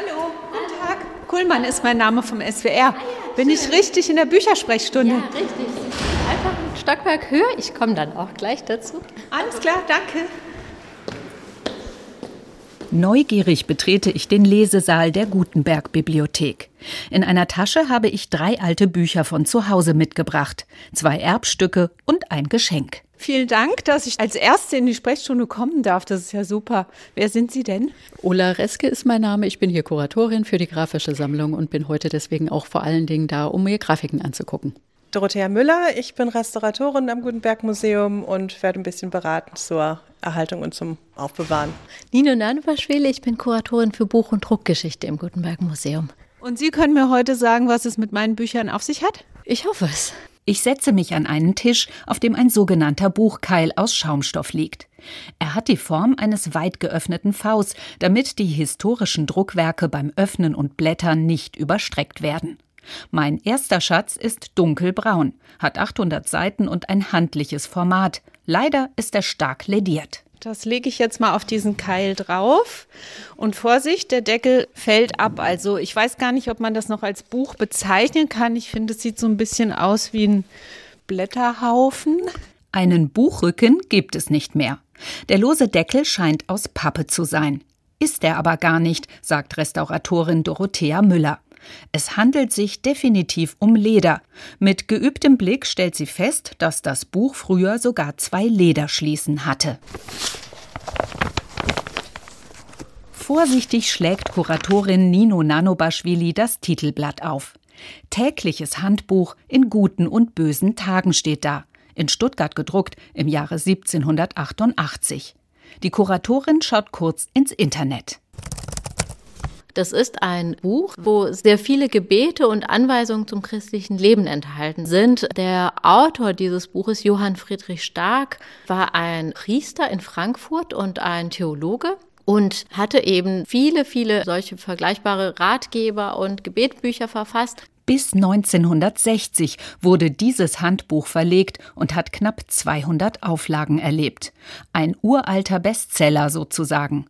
Hallo, guten Tag. Kuhlmann ist mein Name vom SWR. Bin ich richtig in der Büchersprechstunde? Ja, richtig. Einfach ein Stockwerk höher. Ich komme dann auch gleich dazu. Alles klar, danke. Neugierig betrete ich den Lesesaal der Gutenberg Bibliothek. In einer Tasche habe ich drei alte Bücher von zu Hause mitgebracht, zwei Erbstücke und ein Geschenk. Vielen Dank, dass ich als Erste in die Sprechstunde kommen darf. Das ist ja super. Wer sind Sie denn? Ola Reske ist mein Name. Ich bin hier Kuratorin für die grafische Sammlung und bin heute deswegen auch vor allen Dingen da, um mir Grafiken anzugucken. Dorothea Müller, ich bin Restauratorin am Gutenberg Museum und werde ein bisschen beraten zur Erhaltung und zum Aufbewahren. Nino Nanubaschwili, ich bin Kuratorin für Buch- und Druckgeschichte im Gutenberg Museum. Und Sie können mir heute sagen, was es mit meinen Büchern auf sich hat? Ich hoffe es. Ich setze mich an einen Tisch, auf dem ein sogenannter Buchkeil aus Schaumstoff liegt. Er hat die Form eines weit geöffneten Vs, damit die historischen Druckwerke beim Öffnen und Blättern nicht überstreckt werden. Mein erster Schatz ist dunkelbraun, hat 800 Seiten und ein handliches Format. Leider ist er stark lediert. Das lege ich jetzt mal auf diesen Keil drauf. Und Vorsicht, der Deckel fällt ab. Also ich weiß gar nicht, ob man das noch als Buch bezeichnen kann. Ich finde, es sieht so ein bisschen aus wie ein Blätterhaufen. Einen Buchrücken gibt es nicht mehr. Der lose Deckel scheint aus Pappe zu sein. Ist er aber gar nicht, sagt Restauratorin Dorothea Müller. Es handelt sich definitiv um Leder. Mit geübtem Blick stellt sie fest, dass das Buch früher sogar zwei Lederschließen hatte. Vorsichtig schlägt Kuratorin Nino Nanobaschwili das Titelblatt auf. Tägliches Handbuch in guten und bösen Tagen steht da. In Stuttgart gedruckt im Jahre 1788. Die Kuratorin schaut kurz ins Internet. Das ist ein Buch, wo sehr viele Gebete und Anweisungen zum christlichen Leben enthalten sind. Der Autor dieses Buches, Johann Friedrich Stark, war ein Priester in Frankfurt und ein Theologe und hatte eben viele, viele solche vergleichbare Ratgeber und Gebetbücher verfasst. Bis 1960 wurde dieses Handbuch verlegt und hat knapp 200 Auflagen erlebt. Ein uralter Bestseller sozusagen.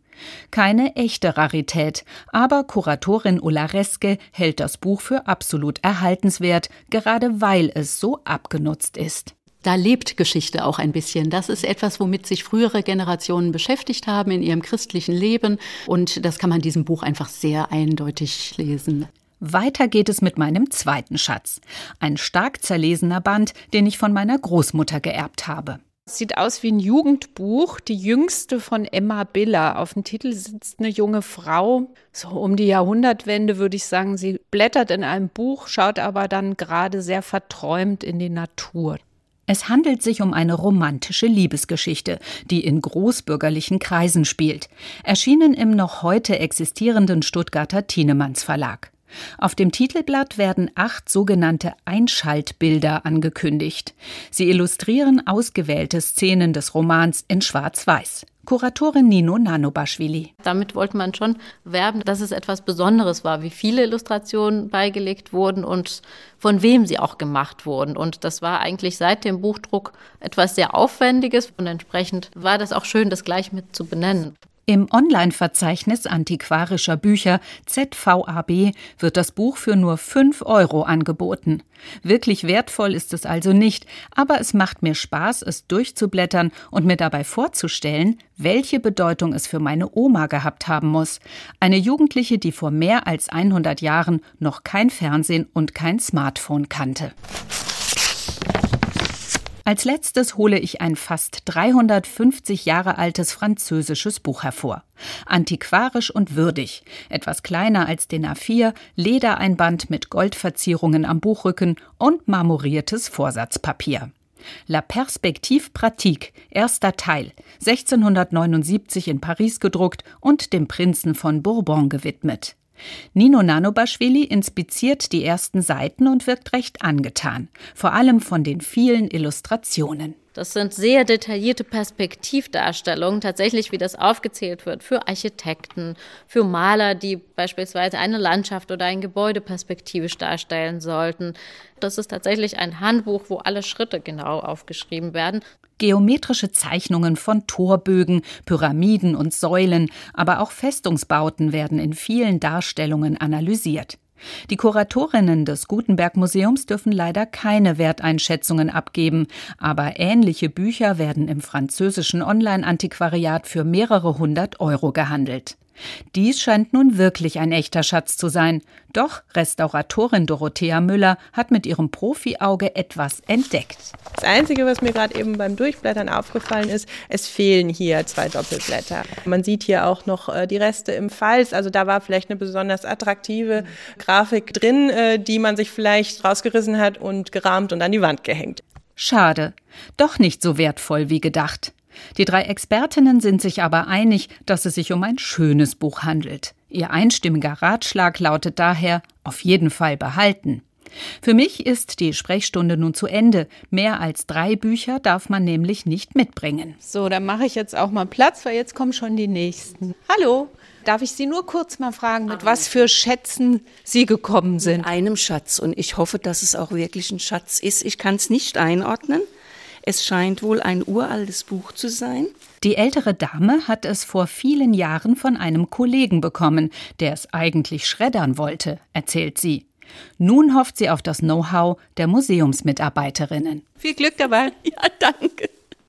Keine echte Rarität, aber Kuratorin Ulla Reske hält das Buch für absolut erhaltenswert, gerade weil es so abgenutzt ist. Da lebt Geschichte auch ein bisschen. Das ist etwas, womit sich frühere Generationen beschäftigt haben in ihrem christlichen Leben. Und das kann man diesem Buch einfach sehr eindeutig lesen. Weiter geht es mit meinem zweiten Schatz. Ein stark zerlesener Band, den ich von meiner Großmutter geerbt habe. Sieht aus wie ein Jugendbuch, die jüngste von Emma Biller. Auf dem Titel sitzt eine junge Frau, so um die Jahrhundertwende würde ich sagen. Sie blättert in einem Buch, schaut aber dann gerade sehr verträumt in die Natur. Es handelt sich um eine romantische Liebesgeschichte, die in großbürgerlichen Kreisen spielt, erschienen im noch heute existierenden Stuttgarter Thienemanns Verlag. Auf dem Titelblatt werden acht sogenannte Einschaltbilder angekündigt. Sie illustrieren ausgewählte Szenen des Romans in Schwarz-Weiß. Kuratorin Nino Nanobaschwili. Damit wollte man schon werben, dass es etwas Besonderes war, wie viele Illustrationen beigelegt wurden und von wem sie auch gemacht wurden. Und das war eigentlich seit dem Buchdruck etwas sehr Aufwendiges und entsprechend war das auch schön, das gleich mit zu benennen. Im Online-Verzeichnis antiquarischer Bücher ZVAB wird das Buch für nur 5 Euro angeboten. Wirklich wertvoll ist es also nicht, aber es macht mir Spaß, es durchzublättern und mir dabei vorzustellen, welche Bedeutung es für meine Oma gehabt haben muss. Eine Jugendliche, die vor mehr als 100 Jahren noch kein Fernsehen und kein Smartphone kannte. Als letztes hole ich ein fast 350 Jahre altes französisches Buch hervor. Antiquarisch und würdig, etwas kleiner als den A4, Ledereinband mit Goldverzierungen am Buchrücken und marmoriertes Vorsatzpapier. La Perspective Pratique, erster Teil, 1679 in Paris gedruckt und dem Prinzen von Bourbon gewidmet. Nino Nanobaschwili inspiziert die ersten Seiten und wirkt recht angetan, vor allem von den vielen Illustrationen. Das sind sehr detaillierte Perspektivdarstellungen, tatsächlich wie das aufgezählt wird, für Architekten, für Maler, die beispielsweise eine Landschaft oder ein Gebäude perspektivisch darstellen sollten. Das ist tatsächlich ein Handbuch, wo alle Schritte genau aufgeschrieben werden. Geometrische Zeichnungen von Torbögen, Pyramiden und Säulen, aber auch Festungsbauten werden in vielen Darstellungen analysiert. Die Kuratorinnen des Gutenberg Museums dürfen leider keine Werteinschätzungen abgeben, aber ähnliche Bücher werden im französischen Online-Antiquariat für mehrere hundert Euro gehandelt. Dies scheint nun wirklich ein echter Schatz zu sein. Doch Restauratorin Dorothea Müller hat mit ihrem Profi-Auge etwas entdeckt. Das Einzige, was mir gerade eben beim Durchblättern aufgefallen ist, es fehlen hier zwei Doppelblätter. Man sieht hier auch noch äh, die Reste im Falz. Also da war vielleicht eine besonders attraktive Grafik drin, äh, die man sich vielleicht rausgerissen hat und gerahmt und an die Wand gehängt. Schade. Doch nicht so wertvoll wie gedacht. Die drei Expertinnen sind sich aber einig, dass es sich um ein schönes Buch handelt. Ihr einstimmiger Ratschlag lautet daher auf jeden Fall behalten. Für mich ist die Sprechstunde nun zu Ende. Mehr als drei Bücher darf man nämlich nicht mitbringen. So, dann mache ich jetzt auch mal Platz, weil jetzt kommen schon die nächsten. Hallo, darf ich Sie nur kurz mal fragen, mit was für Schätzen Sie gekommen sind? Mit einem Schatz und ich hoffe, dass es auch wirklich ein Schatz ist. Ich kann es nicht einordnen. Es scheint wohl ein uraltes Buch zu sein. Die ältere Dame hat es vor vielen Jahren von einem Kollegen bekommen, der es eigentlich schreddern wollte, erzählt sie. Nun hofft sie auf das Know-how der Museumsmitarbeiterinnen. Viel Glück dabei. Ja, danke.